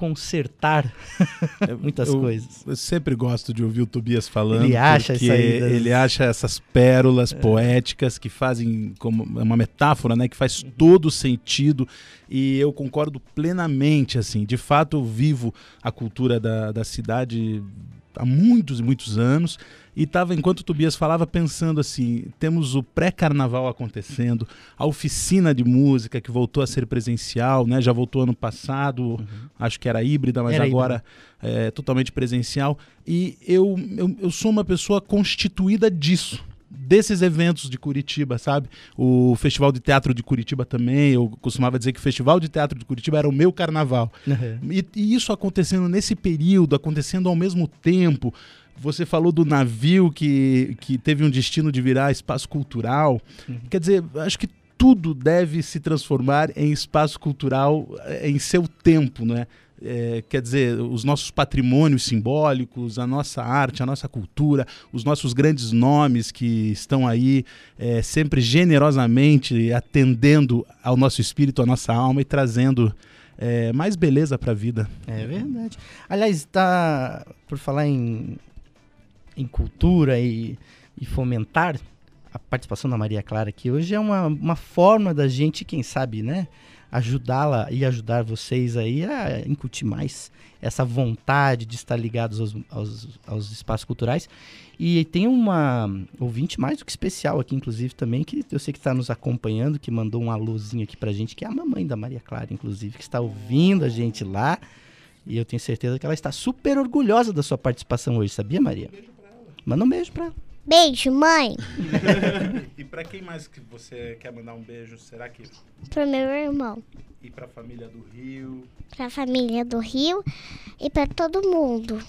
consertar *laughs* muitas eu, coisas. Eu sempre gosto de ouvir o Tobias falando. Ele acha porque das- Ele acha essas pérolas poéticas que fazem como é uma metáfora, né? Que faz todo sentido. E eu concordo plenamente, assim. De fato, eu vivo a cultura da, da cidade há muitos e muitos anos. E estava, enquanto o Tobias falava, pensando assim: temos o pré-carnaval acontecendo, a oficina de música que voltou a ser presencial, né? Já voltou ano passado, acho que era híbrida, mas Era agora é totalmente presencial. E eu, eu, eu sou uma pessoa constituída disso. Desses eventos de Curitiba, sabe? O Festival de Teatro de Curitiba também. Eu costumava dizer que o Festival de Teatro de Curitiba era o meu carnaval. E, e isso acontecendo nesse período, acontecendo ao mesmo tempo. Você falou do navio que, que teve um destino de virar espaço cultural. Quer dizer, acho que tudo deve se transformar em espaço cultural eh, em seu tempo, né? É, quer dizer, os nossos patrimônios simbólicos, a nossa arte, a nossa cultura, os nossos grandes nomes que estão aí é, sempre generosamente atendendo ao nosso espírito, à nossa alma e trazendo é, mais beleza para a vida. É verdade. Aliás, tá por falar em, em cultura e, e fomentar a participação da Maria Clara aqui hoje é uma, uma forma da gente, quem sabe, né, ajudá-la e ajudar vocês aí a incutir mais essa vontade de estar ligados aos, aos, aos espaços culturais. E tem uma ouvinte mais do que especial aqui, inclusive, também, que eu sei que está nos acompanhando, que mandou um alôzinho aqui pra gente, que é a mamãe da Maria Clara, inclusive, que está ouvindo a gente lá. E eu tenho certeza que ela está super orgulhosa da sua participação hoje, sabia, Maria? Manda um beijo pra ela. Beijo, mãe. *laughs* e para quem mais que você quer mandar um beijo? Será que Pro meu irmão. e para a família do Rio? Pra família do Rio e pra todo mundo.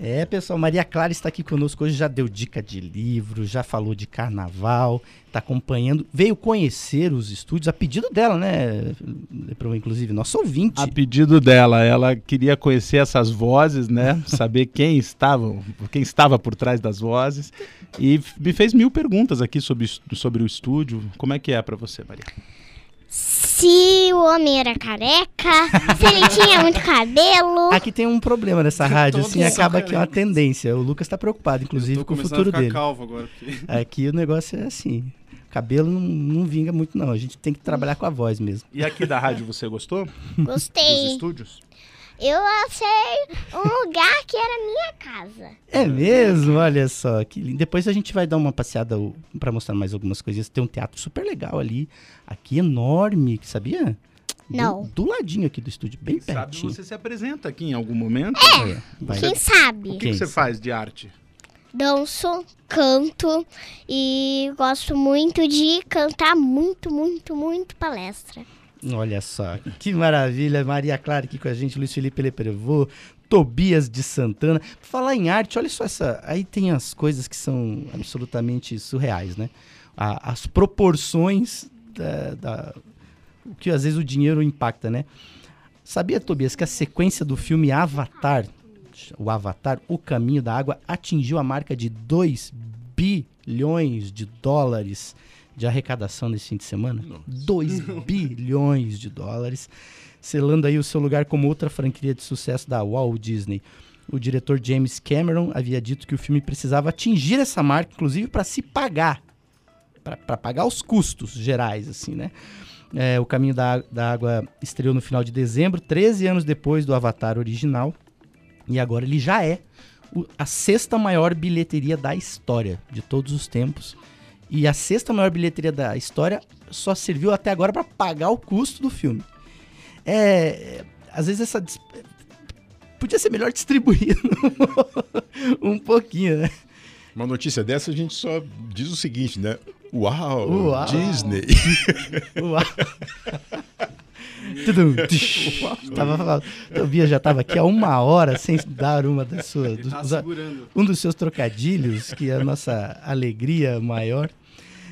É, pessoal, Maria Clara está aqui conosco hoje, já deu dica de livro, já falou de carnaval, está acompanhando, veio conhecer os estúdios, a pedido dela, né, inclusive, nosso ouvinte. A pedido dela, ela queria conhecer essas vozes, né? *laughs* Saber quem estava, quem estava por trás das vozes e me fez mil perguntas aqui sobre, sobre o estúdio. Como é que é para você, Maria? Se o homem era careca, se ele *laughs* tinha muito cabelo. Aqui tem um problema nessa rádio, assim, acaba que é uma tendência. O Lucas está preocupado, inclusive, com o futuro a ficar dele. calvo agora. porque- Aqui o negócio é assim, cabelo não, não vinga muito não, a gente tem que trabalhar com a voz mesmo. E aqui da rádio você gostou? Dos Gostei. estúdios? Eu achei um lugar que era minha casa. É mesmo? Olha só, que lindo. Depois a gente vai dar uma passeada para mostrar mais algumas coisinhas. Tem um teatro super legal ali, aqui enorme, sabia? Do- Não. Do, ladinho aqui do estúdio, bem Sabe, pertinho. você se apresenta aqui em algum momento? É, vai. Quem sabe? O que, Quem que você sabe? faz de arte? Danço, canto e gosto muito de cantar muito, muito, muito palestra. Olha só, que maravilha. Maria Clara aqui com a gente, Luiz Felipe Leprevô, Tobias de Santana. Falar em arte, olha só essa. Aí tem as coisas que são absolutamente surreais, né? A- as proporções da, da- o que às vezes o dinheiro impacta, né? Sabia, Tobias, que a sequência do filme Avatar, o Avatar, O Caminho da Água, atingiu a marca de 2 bilhões de dólares de arrecadação nesse fim de semana? 2 *laughs* bilhões de dólares, selando aí o seu lugar como outra franquia de sucesso da Walt Disney. O diretor James Cameron havia dito que o filme precisava atingir essa marca, inclusive para se pagar, para pagar os custos gerais, assim, né? É, o Caminho da, da Água estreou no final de dezembro, 13 anos depois do Avatar original. E agora ele já é o- a sexta maior bilheteria da história, de todos os tempos. E a sexta maior bilheteria da história só serviu até agora para pagar o custo do filme. É, às vezes essa podia ser melhor distribuído *laughs* um pouquinho, né? Uma notícia dessa a gente só diz o seguinte, né? Uau, Uau. Disney. Uau. *laughs* Tudum, *laughs* tsh. Tava falando, Tobias já estava aqui há uma hora sem dar uma das suas, Tá um dos seus trocadilhos, que é a nossa alegria maior.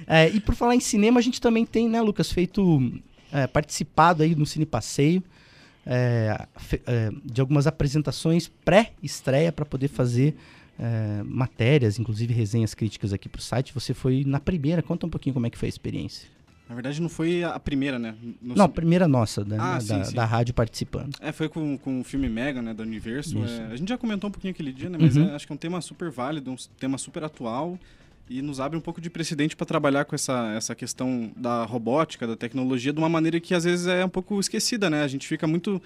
É, e por falar em cinema, a gente também tem, né, Lucas, feito, é, participado aí no Cine Passeio é, fe- é, de algumas apresentações pré-estreia para poder fazer é, matérias, inclusive resenhas críticas aqui para o site. Você foi na primeira, conta um pouquinho como é que foi a experiência. Na verdade, não foi a primeira, né? No Não, cin- primeira nossa, da, Ah, da, sim, sim. da rádio participando. É, foi com, com o filme Mega, né, da Universo. É, a gente já comentou um pouquinho aquele dia, né, mas Uhum. é, acho que é um tema super válido, um tema super atual e nos abre um pouco de precedente para trabalhar com essa, essa questão da robótica, da tecnologia, de uma maneira que às vezes é um pouco esquecida, né? A gente fica muito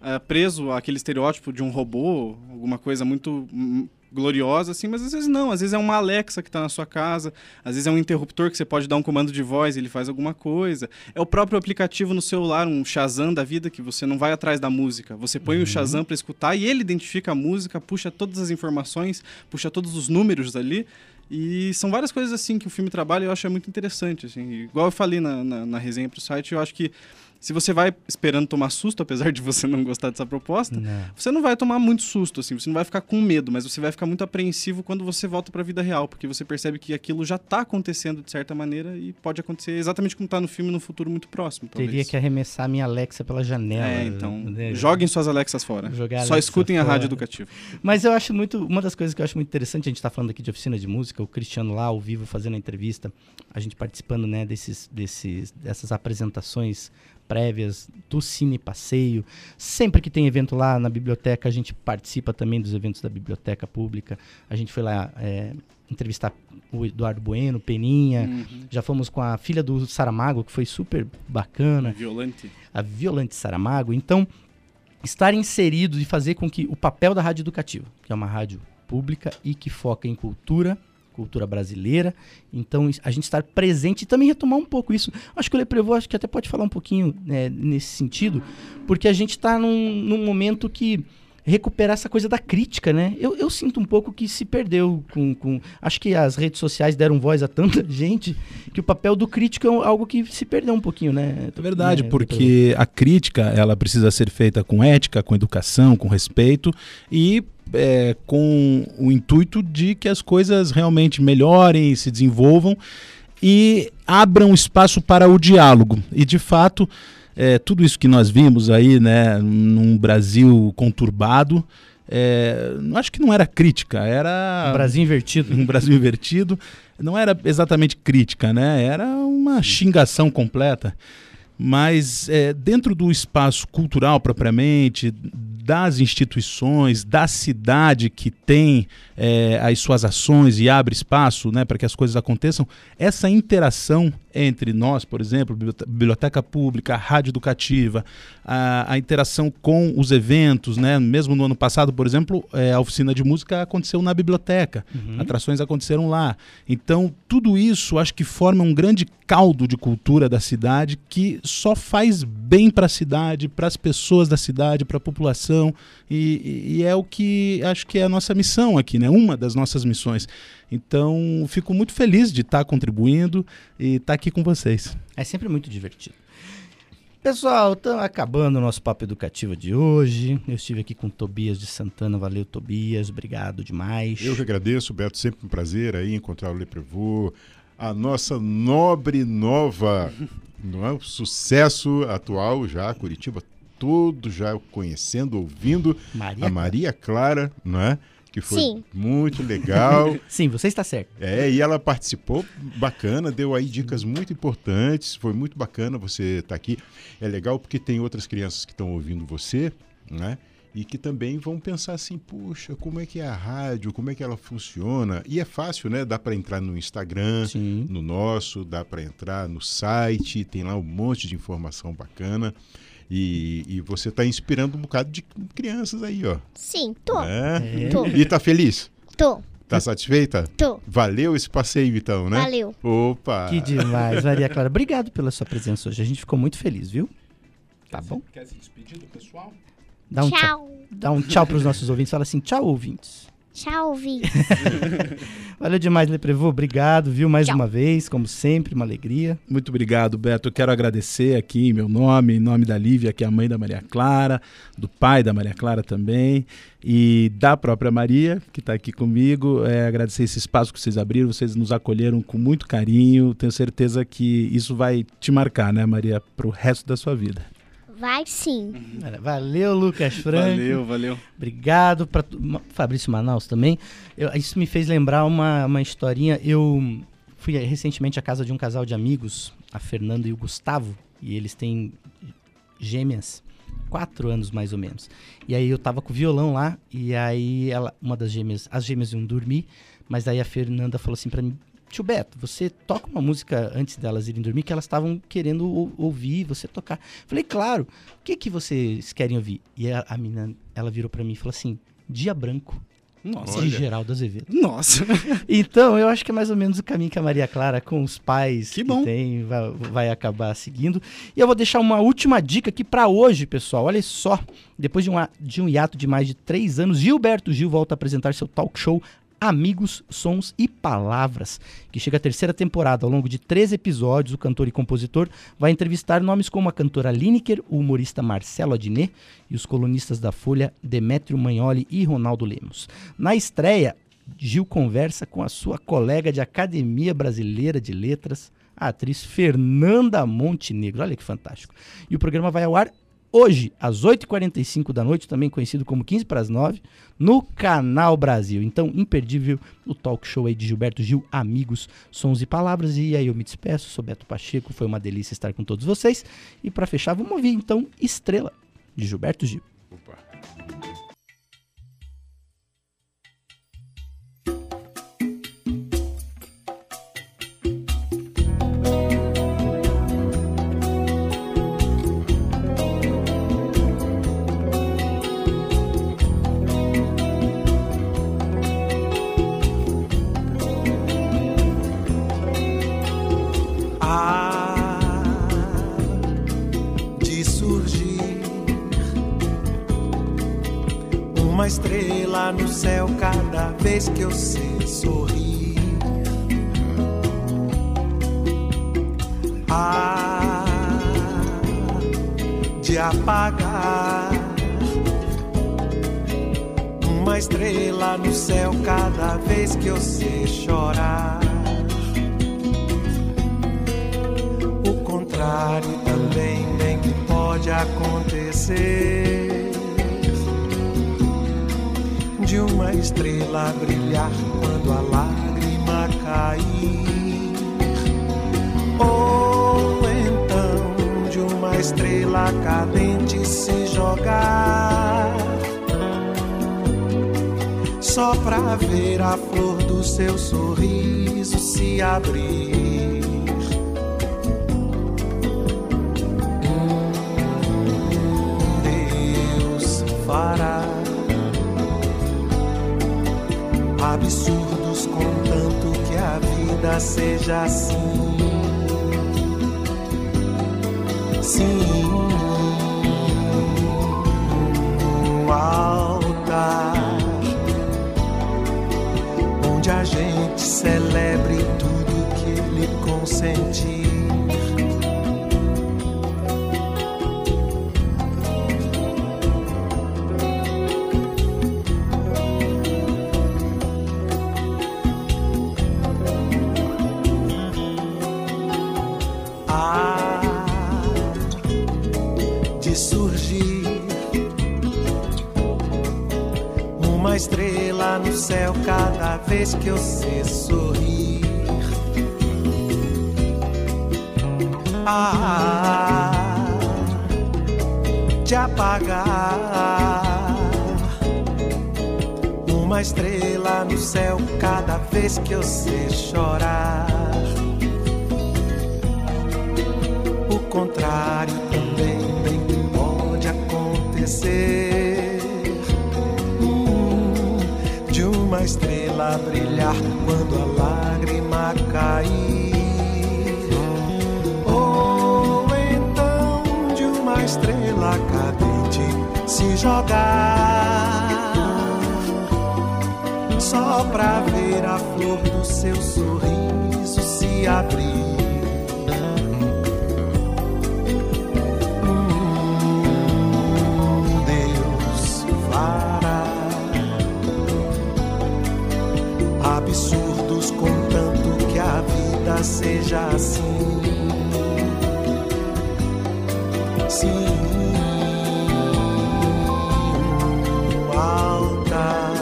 é, preso àquele estereótipo de um robô, alguma coisa muito hum, gloriosa, assim, mas às vezes não. Às vezes é uma Alexa que está na sua casa, às vezes é um interruptor que você pode dar um comando de voz e ele faz alguma coisa. É o próprio aplicativo no celular, um Shazam da vida, que você não vai atrás da música. Você põe o Shazam para escutar e ele identifica a música, puxa todas as informações, puxa todos os números ali. E são várias coisas assim que o filme trabalha e eu acho muito interessante. Assim. Igual eu falei na, na, na resenha pro site, eu acho que se você vai esperando tomar susto, apesar de você não gostar dessa proposta, Não. você não vai tomar muito susto, assim, você não vai ficar com medo, mas você vai ficar muito apreensivo quando você volta para a vida real, porque você percebe que aquilo já está acontecendo de certa maneira e pode acontecer exatamente como está no filme no futuro muito próximo. Talvez. Teria que arremessar minha Alexa pela janela. É, então, né? joguem suas Alexas fora. Jogar Só Alexa escutem a fora. rádio educativa. Mas eu acho muito. Uma das coisas que eu acho muito interessante, a gente está falando aqui de oficina de música, o Cristiano lá ao vivo fazendo a entrevista, a gente participando né, desses, desses, dessas apresentações prévias do Cine Passeio. Sempre que tem evento lá na biblioteca, a gente participa também dos eventos da biblioteca pública. A gente foi lá é, entrevistar o Eduardo Bueno, Peninha. Uhum. Já fomos com a filha do Saramago, que foi super bacana Violante. a Violante Saramago. Então, estar inserido e fazer com que o papel da rádio educativa, que é uma rádio pública e que foca em cultura, cultura brasileira, então a gente estar presente e também retomar um pouco isso. Acho que o Leprevô acho que até pode falar um pouquinho né, nesse sentido, porque a gente está num, num momento que recuperar essa coisa da crítica, né? Eu, eu sinto um pouco que se perdeu com, com... Acho que as redes sociais deram voz a tanta *laughs* gente que o papel do crítico é algo que se perdeu um pouquinho, né? É verdade, Né, porque a crítica ela precisa ser feita com ética, com educação, com respeito e é, com o intuito de que as coisas realmente melhorem, se desenvolvam e abram espaço para o diálogo. E de fato, é, tudo isso que nós vimos aí, né, num Brasil conturbado, é, acho que não era crítica, era Um Brasil invertido. *laughs* um Brasil invertido. Não era exatamente crítica, né? Era uma xingação completa. Mas é, dentro do espaço cultural propriamente, das instituições, da cidade que tem é, as suas ações e abre espaço né, para que as coisas aconteçam, essa interação entre nós, por exemplo, bibliote- biblioteca pública, a rádio educativa, a, a interação com os eventos, né? mesmo no ano passado, por exemplo, é, a oficina de música aconteceu na biblioteca, atrações aconteceram lá. Então, tudo isso acho que forma um grande caldo de cultura da cidade que só faz bem para a cidade, para as pessoas da cidade, para a população, e, e é o que acho que é a nossa missão aqui, né? uma das nossas missões. Então, fico muito feliz de estar contribuindo e estar aqui com vocês. É sempre muito divertido. Pessoal, estamos acabando o nosso papo educativo de hoje. Eu estive aqui com o Tobias de Santana. Valeu, Tobias. Obrigado demais. Eu que agradeço, Beto. Sempre um prazer aí encontrar o Leprevô, a nossa nobre nova, não é? O sucesso atual já, Curitiba todo já conhecendo, ouvindo Maria a Maria Clara, não é? Que foi Sim. muito legal. *laughs* Sim, você está certo. É, e ela participou bacana, deu aí dicas muito importantes. Foi muito bacana você estar aqui. É legal porque tem outras crianças que estão ouvindo você, né? E que também vão pensar assim, puxa, como é que é a rádio, como é que ela funciona? E é fácil, né? Dá para entrar no Instagram, Sim. no nosso, dá para entrar no site, tem lá um monte de informação bacana. E, e você está inspirando um bocado de crianças aí, ó. Sim, tô. né? Tô. E tá feliz? Tô. Tá satisfeita? Tô. Valeu esse passeio, então, né? Valeu. Opa! Que demais, Maria Clara. Obrigado pela sua presença hoje. A gente ficou muito feliz, viu? Tá bom? Quer se despedir do pessoal? Dá um tchau. Tchau. Dá um tchau pros nossos ouvintes. Fala assim, tchau, ouvintes. Tchau, Vi. *laughs* Valeu demais, Leprevô. Obrigado, viu? Mais Tchau. uma vez, como sempre, uma alegria. Muito obrigado, Beto. Eu quero agradecer aqui em meu nome, em nome da Lívia, que é a mãe da Maria Clara, do pai da Maria Clara também, e da própria Maria, que está aqui comigo. É, agradecer esse espaço que vocês abriram, vocês nos acolheram com muito carinho. Tenho certeza que isso vai te marcar, né, Maria, para o resto da sua vida. Vai sim. Valeu, Lucas Franco. Valeu, valeu. Obrigado para Fabrício Manaus também. Eu- isso me fez lembrar uma, uma historinha. Eu fui recentemente à casa de um casal de amigos, a Fernanda e o Gustavo, e eles têm gêmeas, quatro anos mais ou menos. E aí eu tava com o violão lá, e aí ela, uma das gêmeas, as gêmeas iam dormir, mas daí a Fernanda falou assim para mim, tio Beto, você toca uma música antes delas irem dormir que elas estavam querendo ou- ouvir, você tocar. Falei, claro, o que que vocês querem ouvir? E a, a menina, ela virou para mim e falou assim, Dia Branco, Nossa. de Geraldo Azevedo. Nossa. *laughs* Então, eu acho que é mais ou menos o caminho que a Maria Clara, com os pais Que bom. tem, vai, vai acabar seguindo. E eu vou deixar uma última dica aqui para hoje, pessoal. Olha só, depois de um, a- de um hiato de mais de três anos, Gilberto Gil volta a apresentar seu talk show Amigos, Sons e Palavras, que chega à terceira temporada. Ao longo de três episódios, o cantor e compositor vai entrevistar nomes como a cantora Lineker, o humorista Marcelo Adnet e os colunistas da Folha Demétrio Magnoli e Ronaldo Lemos. Na estreia, Gil conversa com a sua colega de Academia Brasileira de Letras, a atriz Fernanda Montenegro. Olha que fantástico. E o programa vai ao ar hoje, às 8h45 da noite, também conhecido como 15 para as 9, no Canal Brasil. Então, imperdível o talk show aí de Gilberto Gil, Amigos, Sons e Palavras. E aí eu me despeço, sou Beto Pacheco, foi uma delícia estar com todos vocês. E para fechar, vamos ouvir então Estrela, de Gilberto Gil. Opa. Uma estrela no céu cada vez que eu sei sorrir. Há de apagar uma estrela no céu cada vez que eu sei chorar. O contrário também bem que pode acontecer. De uma estrela brilhar quando a lágrima cair. Ou então de uma estrela cadente se jogar. Só pra ver a flor do seu sorriso se abrir. Seja assim. Seja assim. Sim, altar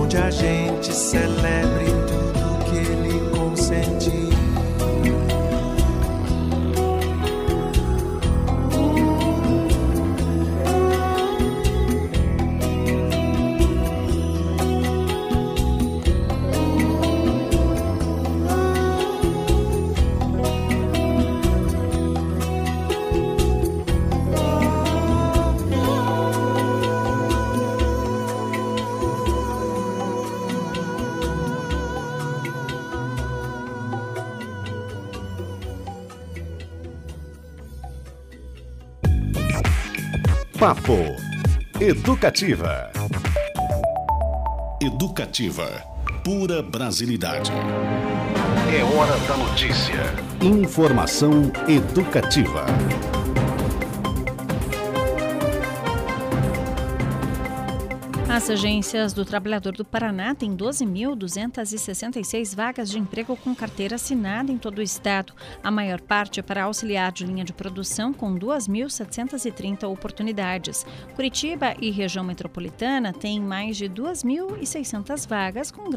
onde a gente celebre Papo Educativa. Educativa. Pura brasilidade. É hora da notícia. Informação educativa. As agências do Trabalhador do Paraná têm 12.266 vagas de emprego com carteira assinada em todo o estado. A maior parte é para auxiliar de linha de produção, com 2.730 oportunidades. Curitiba e região metropolitana têm mais de 2.600 vagas com grande